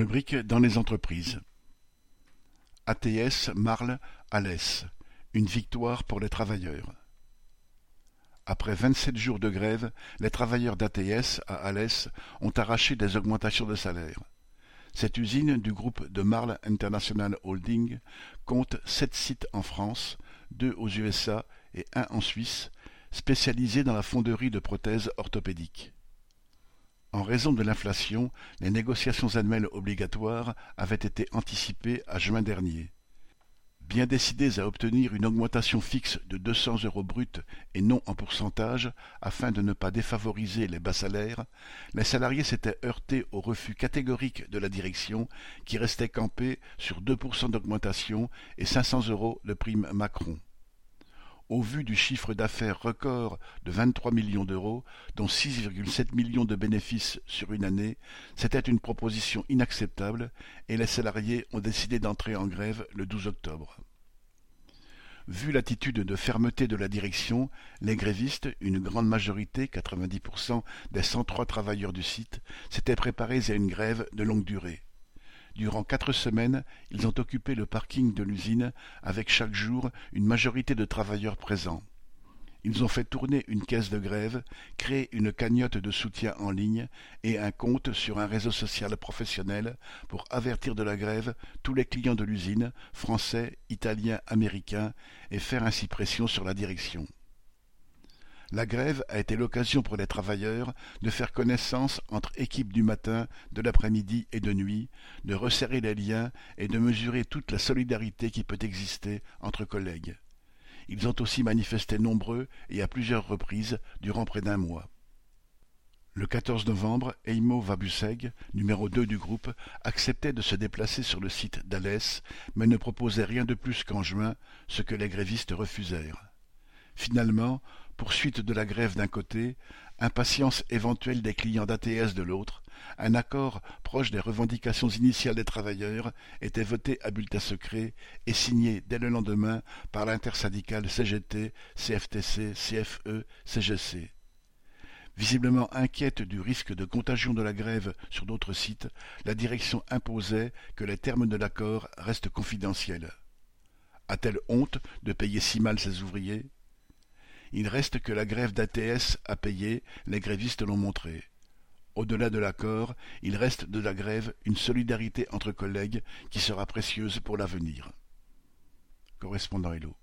Rubrique dans les entreprises. ATS Marle Alès. Une victoire pour les travailleurs. Après vingt-sept jours de grève, les travailleurs d'ATS à Alès ont arraché des augmentations de salaire. Cette usine du groupe de Marle International Holding compte sept sites en France, deux aux USA et un en Suisse, spécialisés dans la fonderie de prothèses orthopédiques. Raison de l'inflation, les négociations annuelles obligatoires avaient été anticipées à juin dernier. Bien décidés à obtenir une augmentation fixe de deux cents euros bruts et non en pourcentage, afin de ne pas défavoriser les bas salaires, les salariés s'étaient heurtés au refus catégorique de la direction qui restait campée sur deux d'augmentation et cinq cents euros de prime Macron au vu du chiffre d'affaires record de 23 millions d'euros, dont 6,7 millions de bénéfices sur une année, c'était une proposition inacceptable et les salariés ont décidé d'entrer en grève le 12 octobre. Vu l'attitude de fermeté de la direction, les grévistes, une grande majorité, 90% des 103 travailleurs du site, s'étaient préparés à une grève de longue durée. Durant quatre semaines, ils ont occupé le parking de l'usine avec chaque jour une majorité de travailleurs présents. Ils ont fait tourner une caisse de grève, créé une cagnotte de soutien en ligne et un compte sur un réseau social professionnel pour avertir de la grève tous les clients de l'usine, français, italiens, américains, et faire ainsi pression sur la direction. La grève a été l'occasion pour les travailleurs de faire connaissance entre équipes du matin, de l'après-midi et de nuit, de resserrer les liens et de mesurer toute la solidarité qui peut exister entre collègues. Ils ont aussi manifesté nombreux et à plusieurs reprises durant près d'un mois. Le 14 novembre, Eimo Vabuseg, numéro 2 du groupe, acceptait de se déplacer sur le site d'Alès, mais ne proposait rien de plus qu'en juin, ce que les grévistes refusèrent. Finalement, poursuite de la grève d'un côté, impatience éventuelle des clients d'ATS de l'autre, un accord proche des revendications initiales des travailleurs était voté à bulletin secret et signé dès le lendemain par l'intersyndicale CGT, CFTC, CFE, CGC. Visiblement inquiète du risque de contagion de la grève sur d'autres sites, la direction imposait que les termes de l'accord restent confidentiels. A-t-elle honte de payer si mal ses ouvriers? Il reste que la grève d'ATS a payé, les grévistes l'ont montré. Au-delà de l'accord, il reste de la grève une solidarité entre collègues qui sera précieuse pour l'avenir. Correspondant Hello.